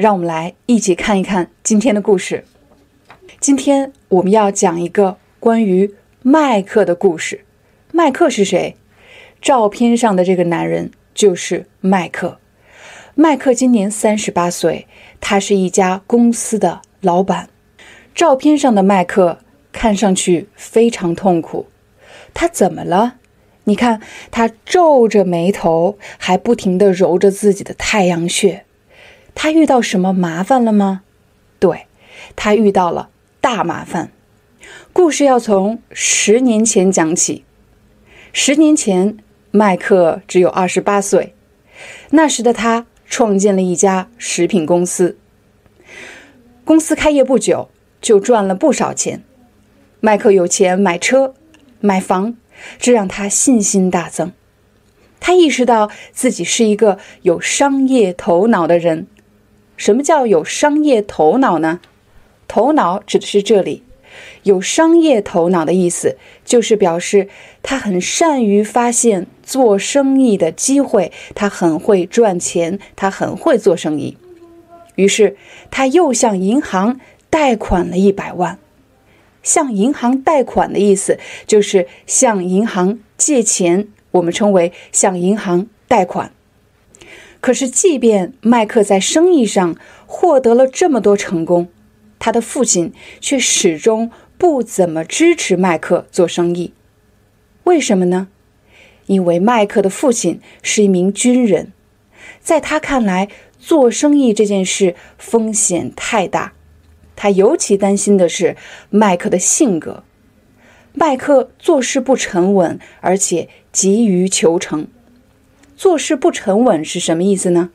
让我们来一起看一看今天的故事。今天我们要讲一个关于麦克的故事。麦克是谁？照片上的这个男人就是麦克。麦克今年三十八岁，他是一家公司的老板。照片上的麦克看上去非常痛苦。他怎么了？你看，他皱着眉头，还不停地揉着自己的太阳穴。他遇到什么麻烦了吗？对，他遇到了大麻烦。故事要从十年前讲起。十年前，麦克只有二十八岁，那时的他创建了一家食品公司。公司开业不久，就赚了不少钱。麦克有钱买车、买房，这让他信心大增。他意识到自己是一个有商业头脑的人。什么叫有商业头脑呢？头脑指的是这里，有商业头脑的意思就是表示他很善于发现做生意的机会，他很会赚钱，他很会做生意。于是他又向银行贷款了一百万。向银行贷款的意思就是向银行借钱，我们称为向银行贷款。可是，即便麦克在生意上获得了这么多成功，他的父亲却始终不怎么支持麦克做生意。为什么呢？因为麦克的父亲是一名军人，在他看来，做生意这件事风险太大。他尤其担心的是麦克的性格。麦克做事不沉稳，而且急于求成。做事不沉稳是什么意思呢？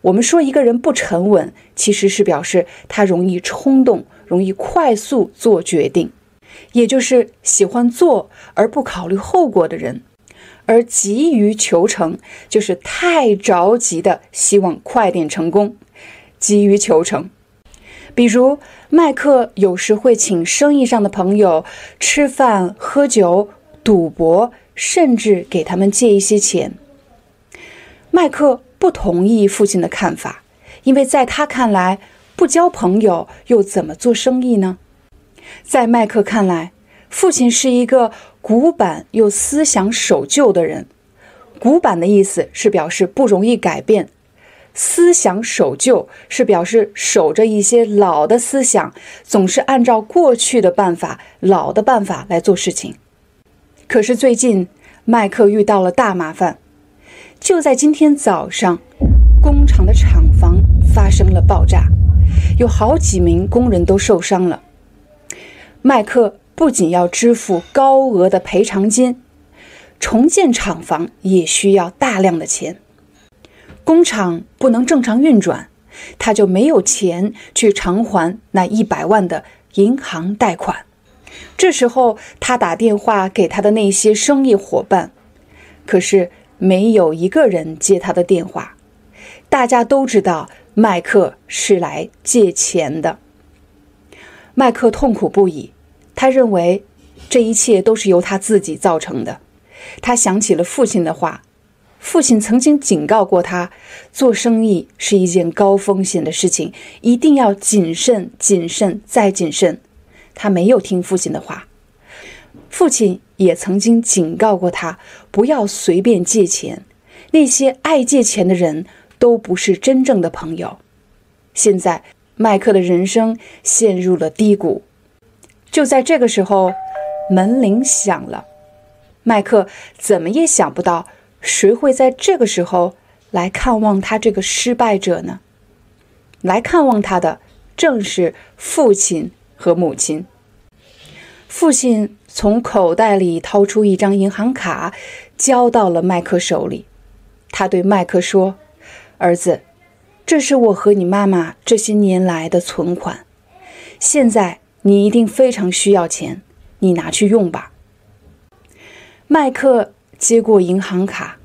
我们说一个人不沉稳，其实是表示他容易冲动，容易快速做决定，也就是喜欢做而不考虑后果的人。而急于求成，就是太着急的希望快点成功，急于求成。比如麦克有时会请生意上的朋友吃饭、喝酒、赌博，甚至给他们借一些钱。麦克不同意父亲的看法，因为在他看来，不交朋友又怎么做生意呢？在麦克看来，父亲是一个古板又思想守旧的人。古板的意思是表示不容易改变，思想守旧是表示守着一些老的思想，总是按照过去的办法、老的办法来做事情。可是最近，麦克遇到了大麻烦。就在今天早上，工厂的厂房发生了爆炸，有好几名工人都受伤了。麦克不仅要支付高额的赔偿金，重建厂房也需要大量的钱，工厂不能正常运转，他就没有钱去偿还那一百万的银行贷款。这时候，他打电话给他的那些生意伙伴，可是。没有一个人接他的电话，大家都知道麦克是来借钱的。麦克痛苦不已，他认为这一切都是由他自己造成的。他想起了父亲的话，父亲曾经警告过他，做生意是一件高风险的事情，一定要谨慎、谨慎再谨慎。他没有听父亲的话，父亲。也曾经警告过他，不要随便借钱。那些爱借钱的人都不是真正的朋友。现在，麦克的人生陷入了低谷。就在这个时候，门铃响了。麦克怎么也想不到，谁会在这个时候来看望他这个失败者呢？来看望他的正是父亲和母亲。父亲。从口袋里掏出一张银行卡，交到了麦克手里。他对麦克说：“儿子，这是我和你妈妈这些年来的存款，现在你一定非常需要钱，你拿去用吧。”麦克接过银行卡，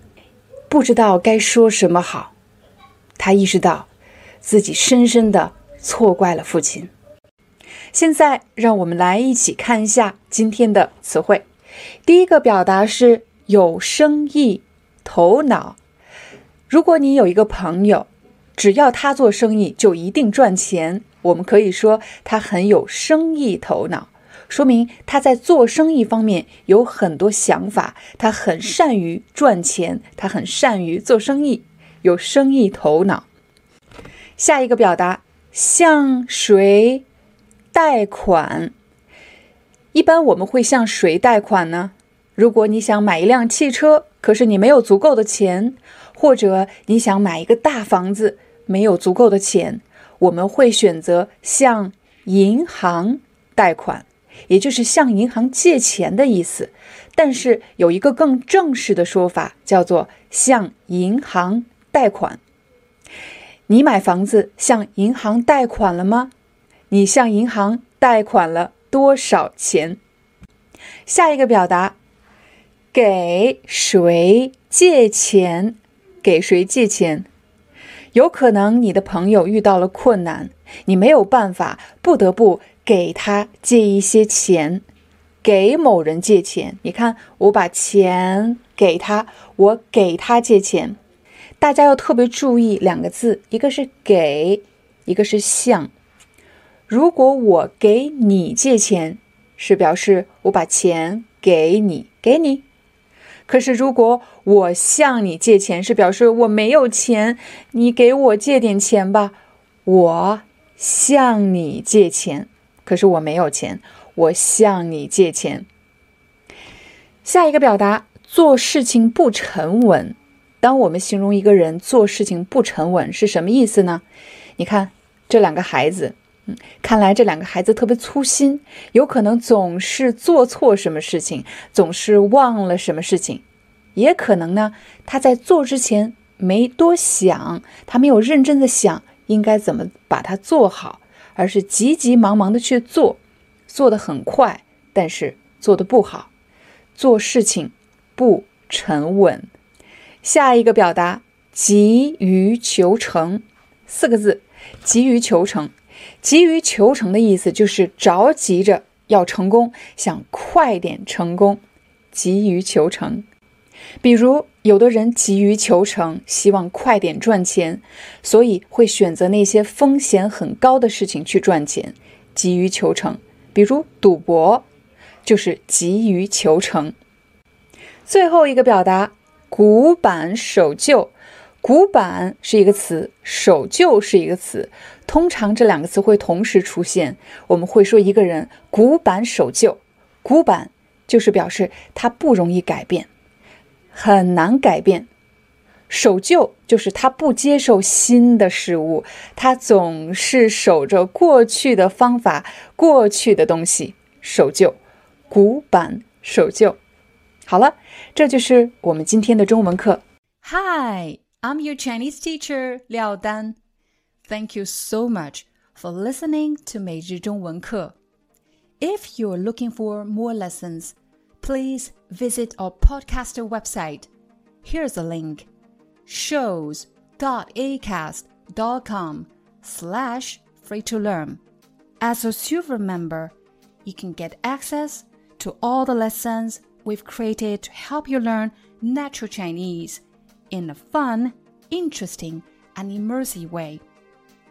不知道该说什么好。他意识到自己深深的错怪了父亲。现在，让我们来一起看一下今天的词汇。第一个表达是有生意头脑。如果你有一个朋友，只要他做生意就一定赚钱，我们可以说他很有生意头脑。说明他在做生意方面有很多想法，他很善于赚钱，他很善于做生意，有生意头脑。下一个表达向谁贷款？一般我们会向谁贷款呢？如果你想买一辆汽车，可是你没有足够的钱，或者你想买一个大房子，没有足够的钱，我们会选择向银行贷款。也就是向银行借钱的意思，但是有一个更正式的说法，叫做向银行贷款。你买房子向银行贷款了吗？你向银行贷款了多少钱？下一个表达，给谁借钱？给谁借钱？有可能你的朋友遇到了困难，你没有办法，不得不。给他借一些钱，给某人借钱。你看，我把钱给他，我给他借钱。大家要特别注意两个字，一个是给，一个是向。如果我给你借钱，是表示我把钱给你，给你。可是如果我向你借钱，是表示我没有钱，你给我借点钱吧。我向你借钱。可是我没有钱，我向你借钱。下一个表达，做事情不沉稳。当我们形容一个人做事情不沉稳是什么意思呢？你看这两个孩子，嗯，看来这两个孩子特别粗心，有可能总是做错什么事情，总是忘了什么事情，也可能呢，他在做之前没多想，他没有认真的想应该怎么把它做好。而是急急忙忙的去做，做的很快，但是做的不好，做事情不沉稳。下一个表达急于求成，四个字，急于求成。急于求成的意思就是着急着要成功，想快点成功，急于求成。比如，有的人急于求成，希望快点赚钱，所以会选择那些风险很高的事情去赚钱。急于求成，比如赌博，就是急于求成。最后一个表达，古板守旧。古板是一个词，守旧是一个词，通常这两个词会同时出现。我们会说一个人古板守旧，古板就是表示他不容易改变。很难改变，守旧就是他不接受新的事物，他总是守着过去的方法、过去的东西，守旧，古板守旧。好了，这就是我们今天的中文课。Hi, I'm your Chinese teacher 廖丹。Thank you so much for listening to 每日中文课。If you're looking for more lessons. please visit our podcaster website. Here's a link shows.acast.com slash free to learn. As a silver member, you can get access to all the lessons we've created to help you learn natural Chinese in a fun, interesting, and immersive way.